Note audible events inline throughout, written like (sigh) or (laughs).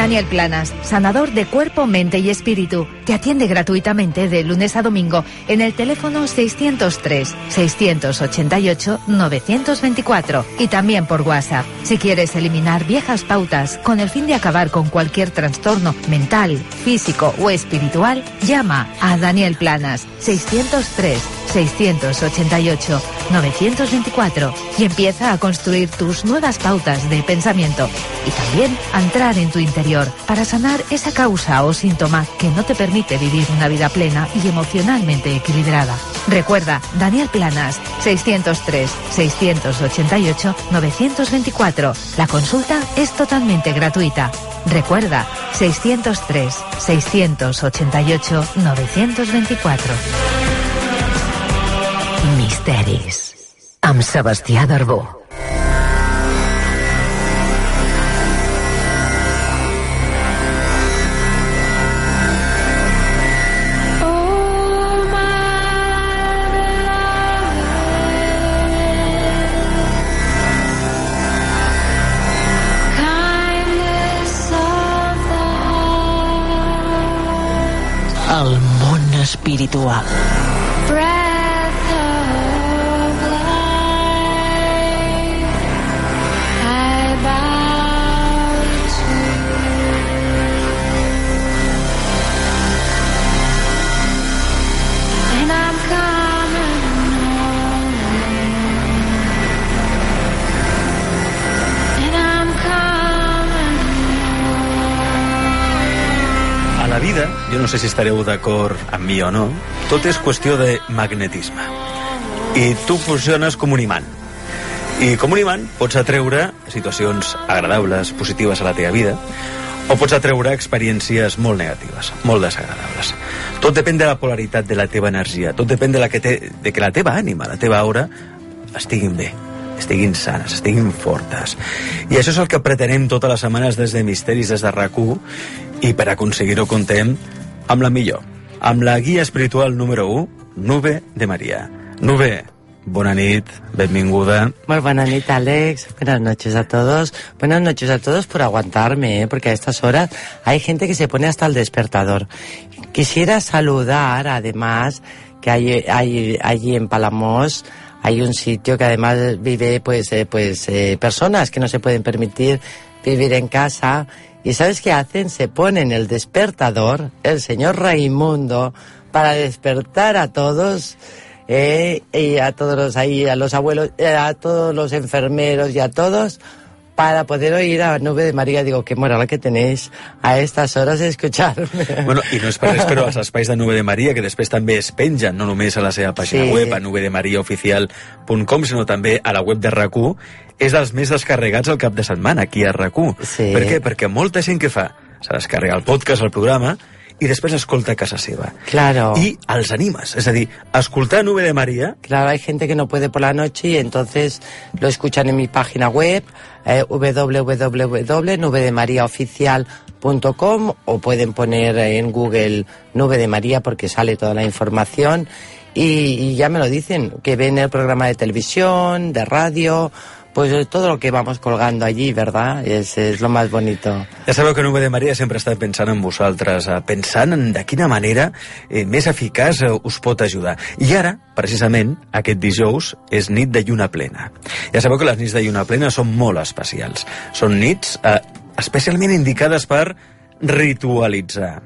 Daniel Planas, sanador de cuerpo, mente y espíritu, te atiende gratuitamente de lunes a domingo en el teléfono 603-688-924 y también por WhatsApp. Si quieres eliminar viejas pautas con el fin de acabar con cualquier trastorno mental, físico o espiritual, llama a Daniel Planas 603-688-924 y empieza a construir tus nuevas pautas de pensamiento y también a entrar en tu interior para sanar esa causa o síntoma que no te permite vivir una vida plena y emocionalmente equilibrada. Recuerda, Daniel Planas, 603-688-924. La consulta es totalmente gratuita. Recuerda, 603-688-924. Misteris. Amb Sebastià Darbó. El espiritual. Vida, jo no sé si estareu d'acord amb mi o no, tot és qüestió de magnetisme. I tu funciones com un imant. I com un imant pots atreure situacions agradables, positives a la teva vida, o pots atreure experiències molt negatives, molt desagradables. Tot depèn de la polaritat de la teva energia, tot depèn de, la que, te, de que la teva ànima, la teva aura, estiguin bé, estiguin sanes, estiguin fortes. I això és el que pretenem totes les setmanes des de Misteris, des de rac i per aconseguir-ho contem amb la millor, amb la guia espiritual número 1, Nube de Maria. Nube, bona nit, benvinguda. Muy buena nit, Alex. Buenas noches a todos. Buenas noches a todos por aguantarme, ¿eh? porque a estas horas hay gente que se pone hasta el despertador. Quisiera saludar, además, que hay, hay allí en Palamos hay un sitio que además vive pues eh, pues eh, personas que no se pueden permitir vivir en casa y sabes qué hacen se ponen el despertador el señor Raimundo para despertar a todos eh, y a todos los ahí a los abuelos eh, a todos los enfermeros y a todos para poder oír a Nube de María. Digo, qué moral que tenéis a estas horas de escucharme. Bueno, i no és per res, però els espais de Nube de Maria, que després també es pengen, no només a la seva pàgina Sí. web, a nubedemariaoficial.com, sinó també a la web de rac és dels més descarregats al cap de setmana, aquí a rac Sí. Per què? Perquè molta gent que fa se descarrega el podcast, el programa, i després escolta a casa seva. Claro. I els animes. És a dir, escoltar Nube de Maria Claro, hay gente que no puede por la noche y entonces lo escuchan en mi página web eh, www.nubedemariaoficial.com o pueden poner en Google Nube de María porque sale toda la información y, y ya me lo dicen, que ven el programa de televisión, de radio, pues eh, todo lo que vamos colgando allí, ¿verdad? Es, es lo más bonito. Ja sabeu que Nube de Maria sempre està pensant en vosaltres, eh, pensant en de quina manera eh, més eficaç eh, us pot ajudar. I ara, precisament, aquest dijous és nit de lluna plena. Ja sabeu que les nits de lluna plena són molt especials. Són nits eh, especialment indicades per ritualitzar.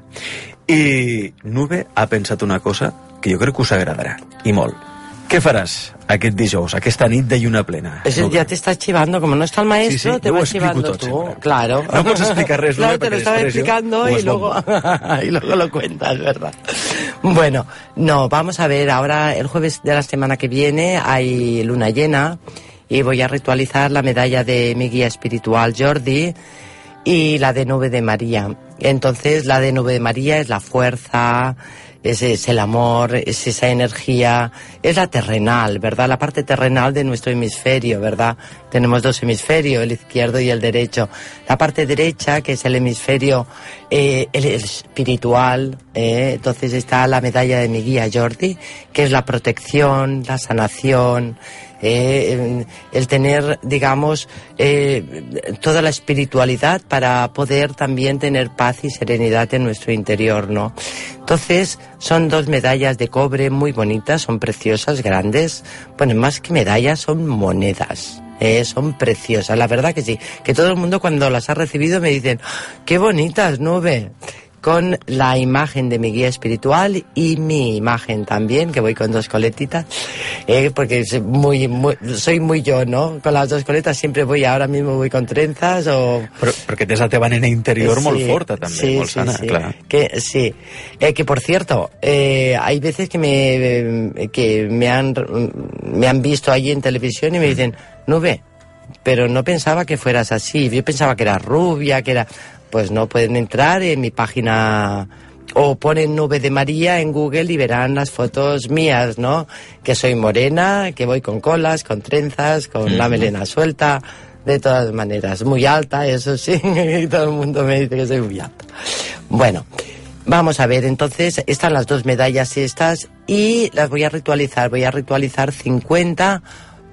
I Nube ha pensat una cosa que jo crec que us agradarà, i molt. Què faràs aquest dijous, aquesta nit de lluna plena? Eso Nube? ya te estás chivando, como no está el maestro, Sí, sí, te vas tot tú. sempre. Claro. No pots explicar res, (laughs) Claro, te lo estaba explicando y luego, (laughs) y luego lo cuentas, ¿verdad? Bueno, no, vamos a ver, ahora el jueves de la semana que viene hay luna llena y voy a ritualizar la medalla de mi guía espiritual Jordi y la de nube de María. Entonces la de nube de María es la fuerza, es, es, el amor, es esa energía, es la terrenal, ¿verdad? La parte terrenal de nuestro hemisferio, ¿verdad? Tenemos dos hemisferios, el izquierdo y el derecho. La parte derecha, que es el hemisferio eh, el, espiritual, eh, entonces está la medalla de mi guía Jordi, que es la protección, la sanación, eh, el tener, digamos, eh, toda la espiritualidad para poder también tener paz y serenidad en nuestro interior, ¿no? Entonces, son dos medallas de cobre muy bonitas, son preciosas, grandes. Bueno, más que medallas, son monedas. Eh, son preciosas, la verdad que sí. Que todo el mundo cuando las ha recibido me dicen, qué bonitas, nube con la imagen de mi guía espiritual y mi imagen también, que voy con dos coletitas, eh, porque es muy, muy, soy muy yo, ¿no? Con las dos coletas siempre voy, ahora mismo voy con trenzas o... Però, perquè tens la teva nena interior sí, molt forta, també, sí, molt sí, sana, sí. clar. Que, sí, eh, que por cierto, eh, hay veces que me, que me han, me han visto allí en televisión y me dicen, Nube, pero no pensaba que fueras así, yo pensaba que eras rubia, que era... Pues no pueden entrar en mi página o ponen nube de María en Google y verán las fotos mías, ¿no? Que soy morena, que voy con colas, con trenzas, con la melena suelta, de todas maneras, muy alta, eso sí, (laughs) y todo el mundo me dice que soy muy alta. Bueno, vamos a ver, entonces están las dos medallas estas y las voy a ritualizar, voy a ritualizar 50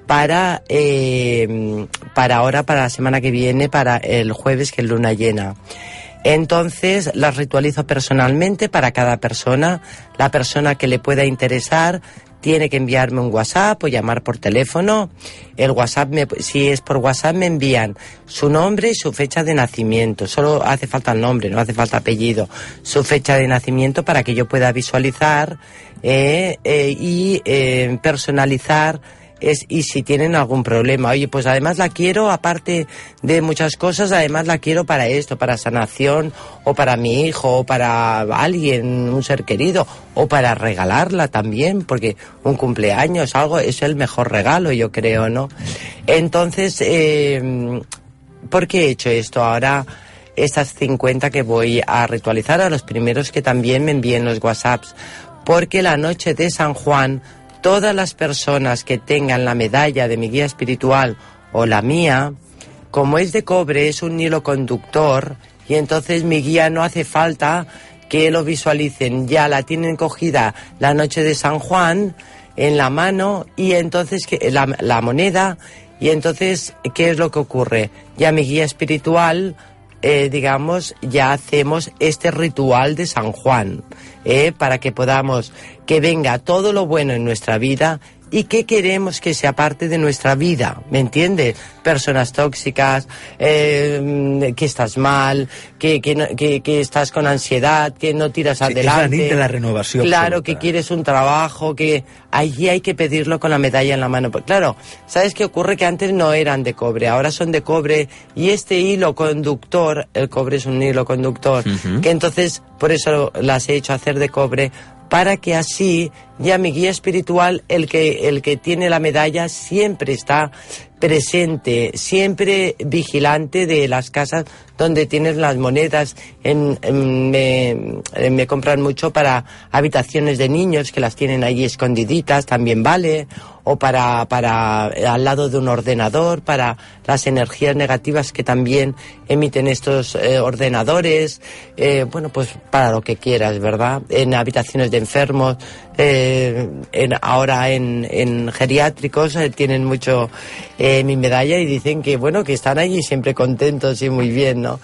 para, eh, para ahora, para la semana que viene, para el jueves, que es luna llena. Entonces las ritualizo personalmente para cada persona. La persona que le pueda interesar tiene que enviarme un WhatsApp o llamar por teléfono. El WhatsApp, me, si es por WhatsApp, me envían su nombre y su fecha de nacimiento. Solo hace falta el nombre, no hace falta apellido. Su fecha de nacimiento para que yo pueda visualizar eh, eh, y eh, personalizar y si tienen algún problema. Oye, pues además la quiero, aparte de muchas cosas, además la quiero para esto, para sanación, o para mi hijo, o para alguien, un ser querido, o para regalarla también, porque un cumpleaños, algo, es el mejor regalo, yo creo, ¿no? Entonces, eh, ¿por qué he hecho esto? Ahora estas 50 que voy a ritualizar a los primeros que también me envíen los WhatsApps, porque la noche de San Juan todas las personas que tengan la medalla de mi guía espiritual o la mía, como es de cobre, es un hilo conductor y entonces mi guía no hace falta que lo visualicen, ya la tienen cogida la noche de San Juan en la mano y entonces que la, la moneda y entonces ¿qué es lo que ocurre? Ya mi guía espiritual eh, digamos, ya hacemos este ritual de San Juan, eh, para que podamos, que venga todo lo bueno en nuestra vida y que queremos que sea parte de nuestra vida, ¿me entiendes? Personas tóxicas, eh, que estás mal, que, que, no, que, que, estás con ansiedad, que no tiras sí, adelante. Es la la renovación. Claro, absoluta. que quieres un trabajo, que allí hay que pedirlo con la medalla en la mano. Pues claro, ¿sabes qué ocurre? Que antes no eran de cobre, ahora son de cobre y este hilo conductor, el cobre es un hilo conductor, uh -huh. que entonces por eso las he hecho hacer de cobre para que así ya mi guía espiritual, el que, el que tiene la medalla, siempre está presente, siempre vigilante de las casas donde tienes las monedas. En, me, compran mucho para habitaciones de niños que las tienen allí escondiditas, también vale. O para, para al lado de un ordenador, para las energías negativas que también emiten estos eh, ordenadores. Eh, bueno, pues para lo que quieras, ¿verdad? En habitaciones de enfermos, eh, en, ahora en, en geriátricos tienen mucho mi medalla y dicen que, bueno, que están allí siempre contentos y muy bien, ¿no?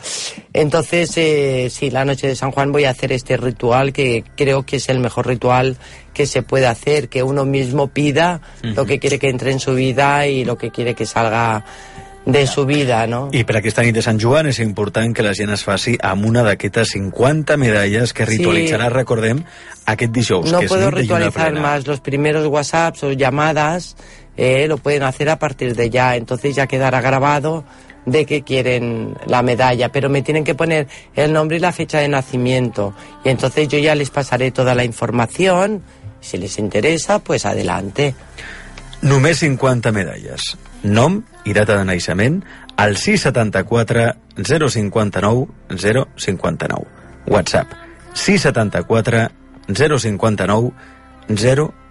Entonces, eh, sí, la noche de San Juan voy a hacer este ritual que creo que es el mejor ritual que se puede hacer, que uno mismo pida uh -huh. lo que quiere que entre en su vida y lo que quiere que salga de su vida, no? I per aquesta nit de Sant Joan és important que la gent es faci amb una d'aquestes 50 medalles que ritualitzarà, sí. recordem, aquest dijous, no que és puedo nit ritualizar más los primeros WhatsApps o llamadas, eh, lo pueden hacer a partir de ya, entonces ya quedará grabado de que quieren la medalla, pero me tienen que poner el nombre y la fecha de nacimiento. Y entonces yo ya les pasaré toda la información. Si les interesa, pues adelante. Només 50 medalles. nom i data de naixement al 674 059 059. WhatsApp 674 059 059.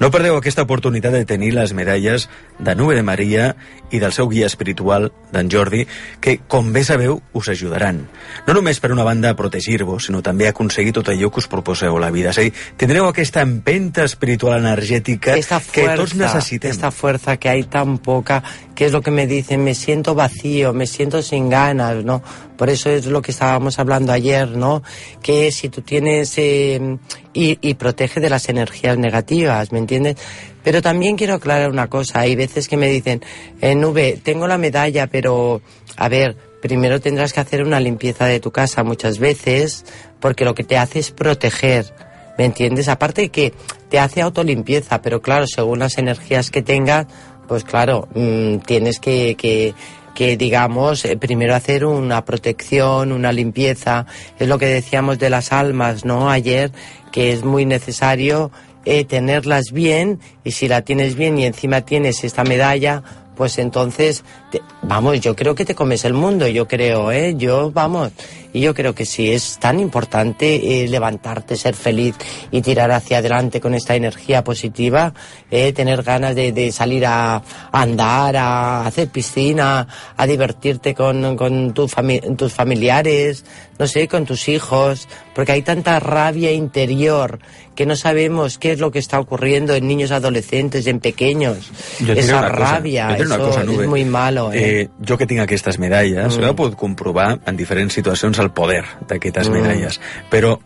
No perdeu aquesta oportunitat de tenir les medalles de Nube de Maria i del seu guia espiritual, d'en Jordi, que, com bé sabeu, us ajudaran. No només per una banda a protegir-vos, sinó també a aconseguir tot allò que us proposeu a la vida. És a dir, tindreu aquesta empenta espiritual energètica esta fuerza, que tots necessitem. Esta fuerza que hay tan poca, que es lo que me dicen, me siento vacío, me siento sin ganas, ¿no? Por eso es lo que estábamos hablando ayer, ¿no? Que si tú tienes... Eh, y, protege de las energías negativas, ¿me entiendes? Pero también quiero aclarar una cosa. Hay veces que me dicen, eh, Nube, tengo la medalla, pero, a ver, primero tendrás que hacer una limpieza de tu casa muchas veces, porque lo que te hace es proteger. ¿Me entiendes? Aparte que te hace autolimpieza, pero claro, según las energías que tengas, pues claro, mmm, tienes que, que, que digamos, eh, primero hacer una protección, una limpieza. Es lo que decíamos de las almas, ¿no? Ayer, que es muy necesario eh, tenerlas bien y si la tienes bien y encima tienes esta medalla, pues entonces, te, vamos, yo creo que te comes el mundo, yo creo, ¿eh? Yo, vamos, y yo creo que sí, es tan importante eh, levantarte, ser feliz y tirar hacia adelante con esta energía positiva, eh, tener ganas de, de salir a, andar, a hacer piscina, a divertirte con, con tu fami tus familiares, no sé, con tus hijos, porque hay tanta rabia interior que no sabemos qué es lo que está ocurriendo en niños adolescentes, en pequeños. Esa rabia, cosa, una cosa, Nube. es muy malo. ¿eh? Eh, jo que tinc aquestes medalles, mm. he pogut comprovar en diferents situacions el poder d'aquestes Mm. medalles. Però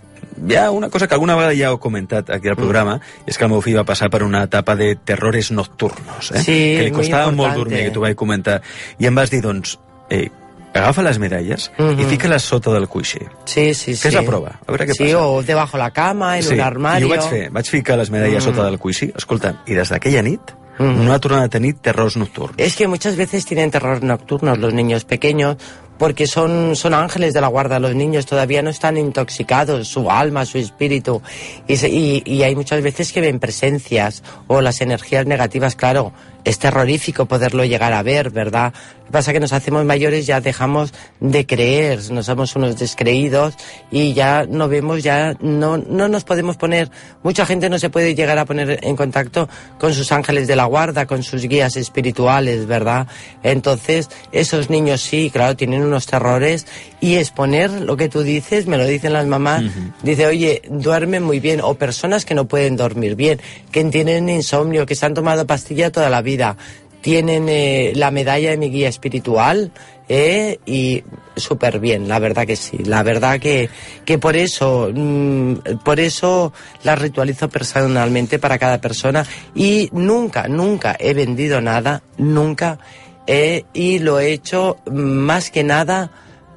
hi ha una cosa que alguna vegada ja heu comentat aquí al programa, mm. és que el meu fill va passar per una etapa de terrores nocturnos, eh? Sí, que li costava molt dormir, que t'ho vaig comentar. I em vas dir, doncs, eh, agafa les medalles mm Mhm. i fica-les sota del coixí. Sí, sí, sí. Fes la prova, a veure què sí, passa. o debajo la cama, en sí, un armario. I ho vaig fer, vaig ficar les medalles Mm. sota del coixí, escolta, i des d'aquella nit No ha tornat a tenir terrors nocturns. Es que muchas veces tienen terror nocturnos los niños pequeños porque son, son ángeles de la guarda. Los niños todavía no están intoxicados, su alma, su espíritu. Y, y, y hay muchas veces que ven presencias o las energías negativas, claro. Es terrorífico poderlo llegar a ver, ¿verdad? Lo que pasa es que nos hacemos mayores, ya dejamos de creer, nos somos unos descreídos y ya no vemos, ya no, no nos podemos poner, mucha gente no se puede llegar a poner en contacto con sus ángeles de la guarda, con sus guías espirituales, ¿verdad? Entonces, esos niños sí, claro, tienen unos terrores y exponer lo que tú dices, me lo dicen las mamás, dice, oye, duermen muy bien, o personas que no pueden dormir bien, que tienen insomnio, que se han tomado pastilla toda la vida, tienen eh, la medalla de mi guía espiritual, eh, y súper bien, la verdad que sí, la verdad que, que por eso, mm, por eso la ritualizo personalmente para cada persona y nunca, nunca he vendido nada, nunca, eh, y lo he hecho más que nada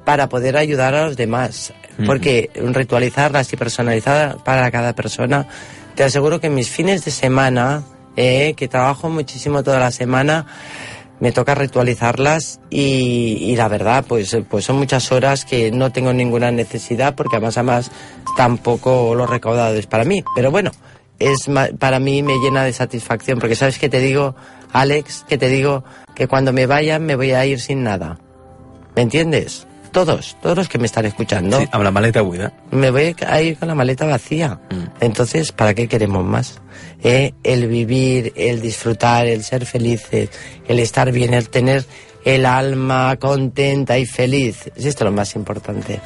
para poder ayudar a los demás, porque ritualizarlas y personalizarlas para cada persona, te aseguro que mis fines de semana, eh, que trabajo muchísimo toda la semana, me toca ritualizarlas y, y la verdad, pues, pues son muchas horas que no tengo ninguna necesidad porque además, además tampoco lo recaudado es para mí. Pero bueno, es para mí me llena de satisfacción porque sabes que te digo, Alex, que te digo que cuando me vaya me voy a ir sin nada. ¿Me entiendes? Todos, todos los que me están escuchando. Sí, la maleta buida. Me voy a ir con la maleta vacía. Entonces, ¿para qué queremos más? Eh, El vivir, el disfrutar, el ser felices, el estar bien, el tener el alma contenta y feliz. Es esto lo más importante.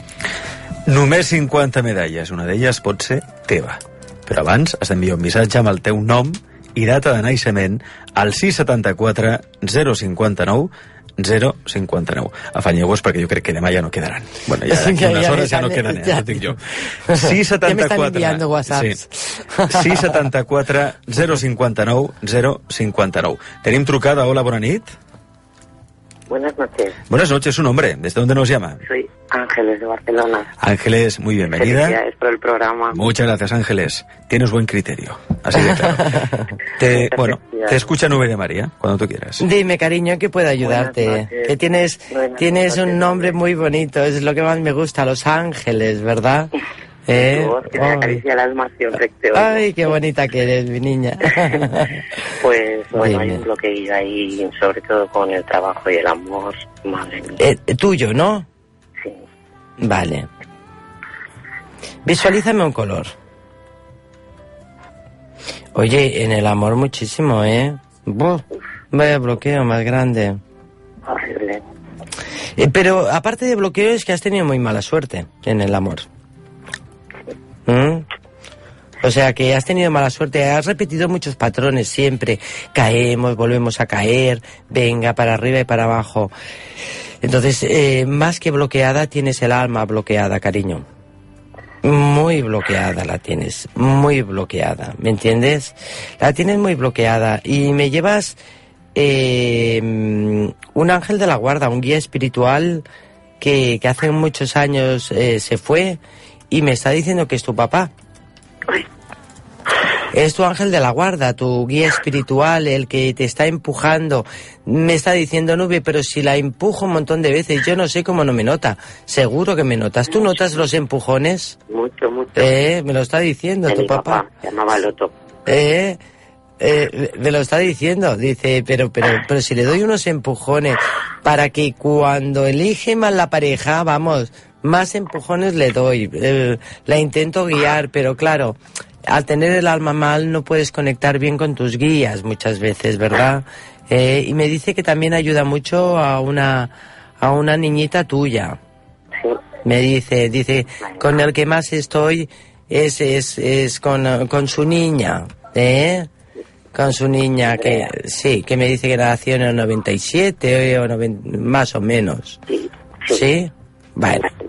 Només 50 medalles, una d'elles pot ser teva. Però abans has d'enviar un missatge amb el teu nom i data de naixement al 674 059 059. Afanyeu-vos perquè jo crec que demà ja no quedaran. Bueno, ja (laughs) d'aquí unes ja hores ja no me quedan, están- ja ya. ho dic jo. Ya me están 674... enviando WhatsApps. Sí. 674 059 059. Tenim trucada. Hola, bona nit. Buenas noches, Buenas noches, su nombre. ¿Desde dónde nos llama? soy Ángeles de Barcelona. Ángeles, muy bienvenida. Felicidades por el programa. Muchas gracias, Ángeles. Tienes buen criterio. Así de claro. (laughs) te, bueno, te escucha Nube de María, cuando tú quieras. Dime, cariño, que puedo ayudarte. Que tienes, Buenas tienes noches, un nombre muy bonito, es lo que más me gusta, Los Ángeles, ¿verdad? (laughs) ¿Eh? Tu voz que me Ay. acaricia el alma siempre que te oigo. Ay, qué bonita que eres, mi niña. (laughs) Pues bueno, hay Dime. un bloqueo ahí, sobre todo con el trabajo y el amor. Madre mía, Eh, tuyo, ¿no? Vale. Visualízame un color. Oye, en el amor muchísimo, ¿eh? Buh, vaya bloqueo más grande. Horrible. Eh, pero aparte de bloqueo es que has tenido muy mala suerte en el amor. ¿Mm? O sea que has tenido mala suerte, has repetido muchos patrones siempre. Caemos, volvemos a caer, venga para arriba y para abajo. Entonces, eh, más que bloqueada, tienes el alma bloqueada, cariño. Muy bloqueada la tienes, muy bloqueada, ¿me entiendes? La tienes muy bloqueada y me llevas eh, un ángel de la guarda, un guía espiritual que, hace muchos años eh, se fue y me está diciendo que es tu papá. Es tu ángel de la guarda, tu guía espiritual, el que te está empujando. Me está diciendo, Nube, pero si la empujo un montón de veces, yo no sé cómo no me nota. Seguro que me notas. ¿Tú notas los empujones? Mucho, mucho. Eh, me lo está diciendo De tu mi papá. Se llamaba Loto. Eh, eh, me lo está diciendo. Dice, pero, pero, pero si le doy unos empujones para que cuando elige mal la pareja, vamos, más empujones le doy. Eh, la intento guiar, pero claro, al tener el alma mal no puedes conectar bien con tus guías muchas veces, ¿verdad? Eh, y me dice que también ayuda mucho a una, a una niñita tuya. Sí. Me dice, dice, con el que más estoy es, es, es con, con su niña, ¿eh? Con su niña, que sí, que me dice que nació en el 97 o 90, más o menos. Sí. ¿Sí? Bueno, 27 de diciembre.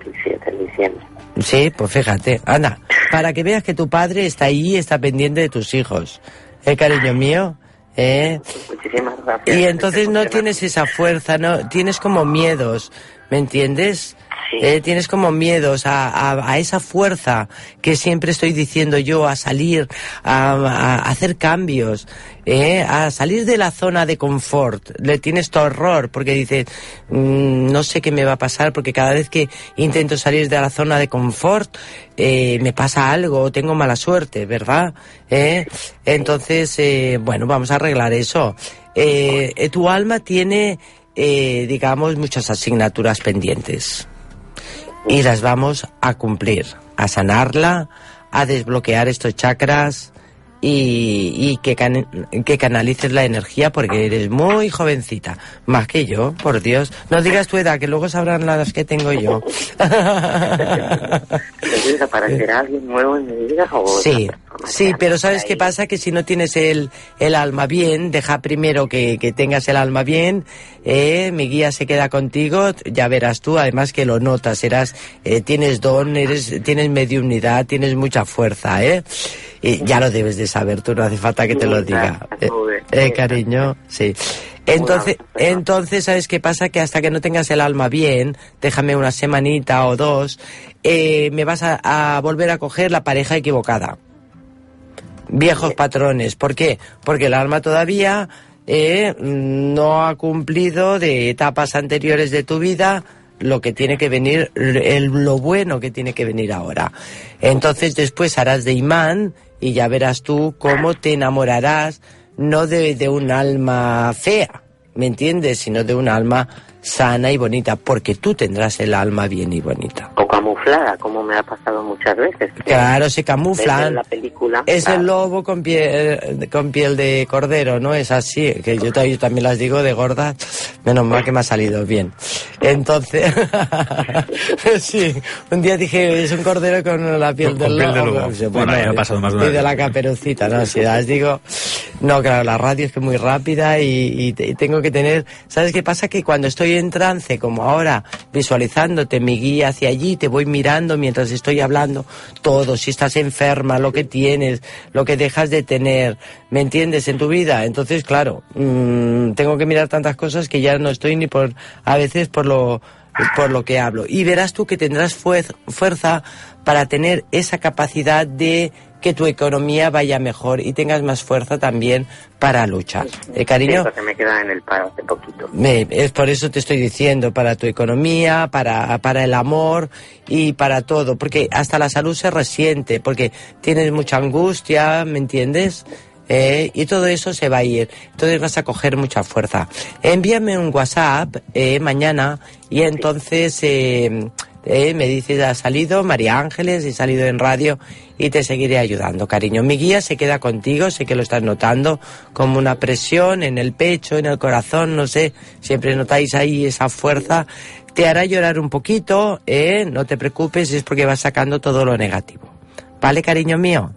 Sí, pues fíjate, anda, para que veas que tu padre está ahí, está pendiente de tus hijos. ¿Eh, cariño mío? ¿Eh? Muchísimas gracias. Y entonces no tienes esa fuerza, no tienes como miedos, ¿me entiendes? Eh, tienes como miedos a, a- a esa fuerza que siempre estoy diciendo yo, a salir, a, a hacer cambios, eh, a salir de la zona de confort. Le tienes horror porque dices, "Mm, no sé qué me va a pasar porque cada vez que intento salir de la zona de confort eh, me pasa algo, tengo mala suerte, ¿verdad? Eh, entonces, eh, bueno, vamos a arreglar eso. Eh, eh, tu alma tiene, eh, digamos, muchas asignaturas pendientes y las vamos a cumplir, a sanarla, a desbloquear estos chakras y, y que, can- que canalices la energía porque eres muy jovencita, más que yo, por Dios. No digas tu edad, que luego sabrán las que tengo yo. (laughs) (laughs) ¿Entonces aparecerá alguien nuevo en mi vida o Sí, sí, pero ¿sabes qué pasa? Que si no tienes el, el alma bien, deja primero que, que tengas el alma bien, eh, mi guía se queda contigo, ya verás tú, además que lo notas, eras, eh, tienes don, eres, tienes mediunidad, tienes mucha fuerza, ¿eh? Y ya lo debes de saber, tú no hace falta que te lo diga. Eh, eh, cariño, sí. Entonces, entonces, ¿sabes qué pasa? Que hasta que no tengas el alma bien, déjame una semanita o dos, eh, me vas a, a volver a coger la pareja equivocada. Viejos patrones. ¿Por qué? Porque el alma todavía no ha cumplido de etapas anteriores de tu vida lo que tiene que venir, el, lo bueno que tiene que venir ahora. Entonces después harás de imán y ya verás tú cómo te enamorarás no de, de un alma fea, ¿me entiendes? Sino de un alma sana y bonita, porque tú tendrás el alma bien y bonita. O camuflada, como me ha pasado muchas veces. Claro, se camuflan. la película. Es el claro, lobo con piel, con piel de cordero, ¿no? Es así, que yo, yo también las digo de gorda, menos mal que me ha salido bien. Entonces, (laughs) sí, un día dije, es un cordero con la piel Con- del con piel de lobo. lobo. Sí, Bueno, ya ha pasado más de una Y de la caperucita, ¿no? Si las digo, no, claro, la radio es que muy rápida y, y te- y tengo que tener, ¿sabes qué pasa? Que cuando estoy en trance, como ahora, visualizándote, mi guía hacia allí, te voy mirando mientras estoy hablando, todo, si estás enferma, lo que tienes, lo que dejas de tener, ¿me entiendes? En tu vida. Entonces, claro, mm, tengo que mirar tantas cosas que ya no estoy ni por, a veces por lo, por lo que hablo. Y verás tú que tendrás fuer- fuerza para tener esa capacidad de que tu economía vaya mejor y tengas más fuerza también para luchar. Eh, cariño, me quedaba en el paro hace poquito. me- es por eso te estoy diciendo, para tu economía, para, para el amor y para todo, porque hasta la salud se resiente, porque tienes mucha angustia, ¿me entiendes? Eh, y todo eso se va a ir, entonces vas a coger mucha fuerza. Envíame un WhatsApp eh, mañana y entonces eh, eh, me dices, ha salido María Ángeles, he salido en radio y te seguiré ayudando, cariño. Mi guía se queda contigo, sé que lo estás notando, como una presión en el pecho, en el corazón, no sé, siempre notáis ahí esa fuerza. Te hará llorar un poquito, ¿eh? No te preocupes, es porque vas sacando todo lo negativo. ¿Vale, cariño mío?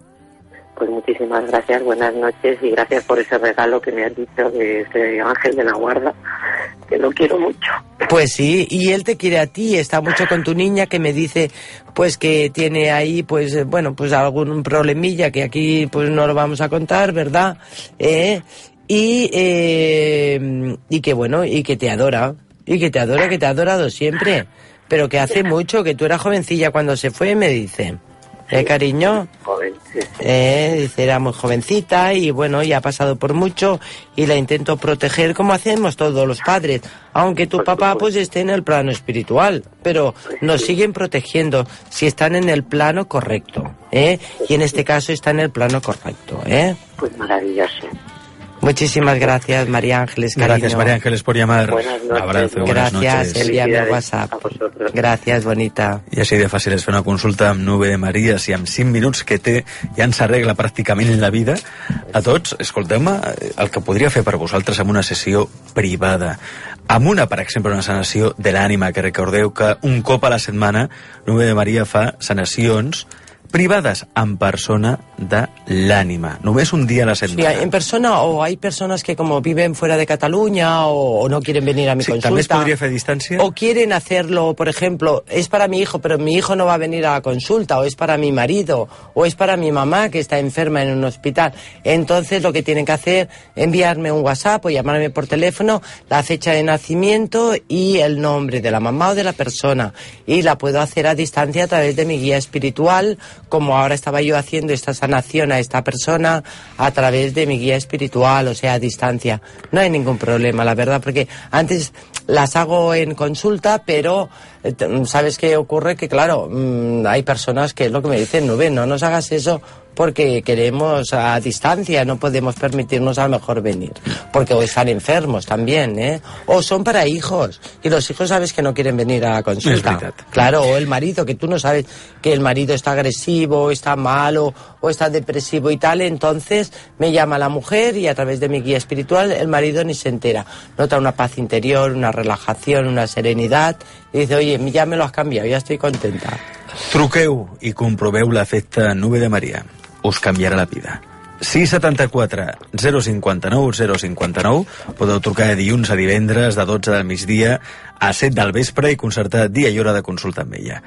Pues muchísimas gracias, buenas noches y gracias por ese regalo que me has dicho de ese ángel de la guarda, que lo quiero mucho. Pues sí, y él te quiere a ti, está mucho con tu niña que me dice pues que tiene ahí pues eh, bueno, pues algún problemilla que aquí pues no lo vamos a contar, ¿verdad? Eh, y eh, y que bueno, y que te adora, y que te adora, que te ha adorado siempre, pero que hace mucho que tú eras jovencilla cuando se fue, me dice. ¿Eh, cariño? Joven, sí, sí. Eh, dice, era muy jovencita y bueno, ya ha pasado por mucho y la intento proteger como hacemos todos los padres, aunque tu papá pues esté en el plano espiritual, pero nos siguen protegiendo si están en el plano correcto, ¿eh? Y en este caso está en el plano correcto, ¿eh? Pues maravilloso. Muchísimas gracias, María Ángeles, cariño. Gracias, María Ángeles, por llamar. Buenas noches. abrazo, buenas Gracias, noches. envíame Felicidades WhatsApp. a. Gracias, bonita. I així de fàcil és fer una consulta amb Nube de Maria, si amb 5 minuts que té ja ens arregla pràcticament la vida a tots. Escolteu-me, eh, el que podria fer per vosaltres amb una sessió privada, amb una, per exemple, una sanació de l'ànima, que recordeu que un cop a la setmana Nube de Maria fa sanacions privades en persona de l'ànima. Només un dia a la Sí, setmana. en persona o hay personas que como viven fuera de Cataluña o, o no quieren venir a mi Sí, consulta. també es podria fer a distància? O quieren hacerlo, por ejemplo, es para mi hijo, pero mi hijo no va a venir a la consulta, o es para mi marido, o es para mi mamá que está enferma en un hospital. Entonces lo que tienen que hacer, enviarme un WhatsApp o llamarme por teléfono, la fecha de nacimiento y el nombre de la mamá o de la persona. Y la puedo hacer a distancia a través de mi guía espiritual, como ahora estaba yo haciendo esta sanación a esta persona a través de mi guía espiritual, o sea, a distancia. No hay ningún problema, la verdad, porque antes las hago en consulta, pero eh, ¿sabes qué ocurre? Que claro, mm, hay personas que es lo que me dicen, Nube, no nos hagas eso porque queremos a distancia, no podemos permitirnos a lo mejor venir, porque o están enfermos también, ¿eh? O son para hijos, y los hijos sabes que no quieren venir a la consulta. Claro, o el marido, que tú no sabes que el marido está agresivo, está malo, o está depresivo y tal, entonces me llama la mujer y a través de mi guía espiritual el marido ni se entera. Nota una paz interior, una relajación, una serenidad, y dice, oye, ya me lo has cambiado, ya estoy contenta. Truqueu i comproveu l'efecte Nube de Maria. Us canviarà la vida. 674 059 059 podeu trucar de dilluns a divendres de 12 del migdia a 7 del vespre i concertar dia i hora de consulta amb ella.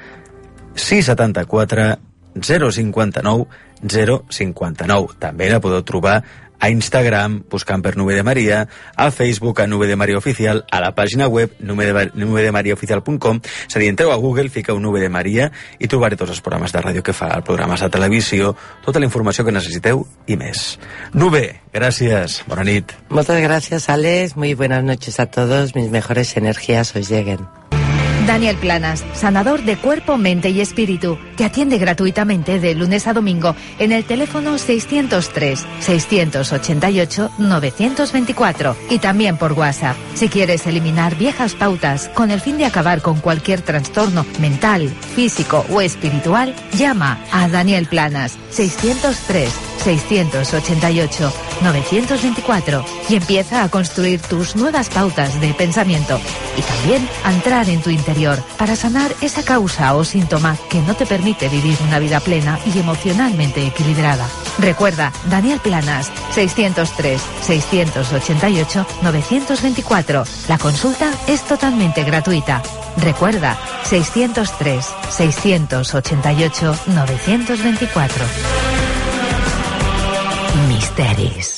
674 059 059 també la podeu trobar a Instagram, buscant per Nube de Maria, a Facebook, a Nube de Maria Oficial, a la pàgina web nubedemariaoficial.com, és a dir, entreu a Google, fiqueu Nube de Maria i trobaré tots els programes de ràdio que fa, els programes de televisió, tota la informació que necessiteu i més. Nube, gràcies, bona nit. Muchas gracias, Alex. Muy buenas noches a todos. Mis mejores energías os lleguen. Daniel Planas, sanador de cuerpo, mente y espíritu, te atiende gratuitamente de lunes a domingo en el teléfono 603-688-924 y también por WhatsApp. Si quieres eliminar viejas pautas con el fin de acabar con cualquier trastorno mental, físico o espiritual, llama a Daniel Planas 603-688-924 y empieza a construir tus nuevas pautas de pensamiento y también a entrar en tu interior para sanar esa causa o síntoma que no te permite vivir una vida plena y emocionalmente equilibrada. Recuerda, Daniel Planas, 603-688-924. La consulta es totalmente gratuita. Recuerda, 603-688-924. Misteris.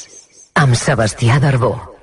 Amb Sebastià Darbó.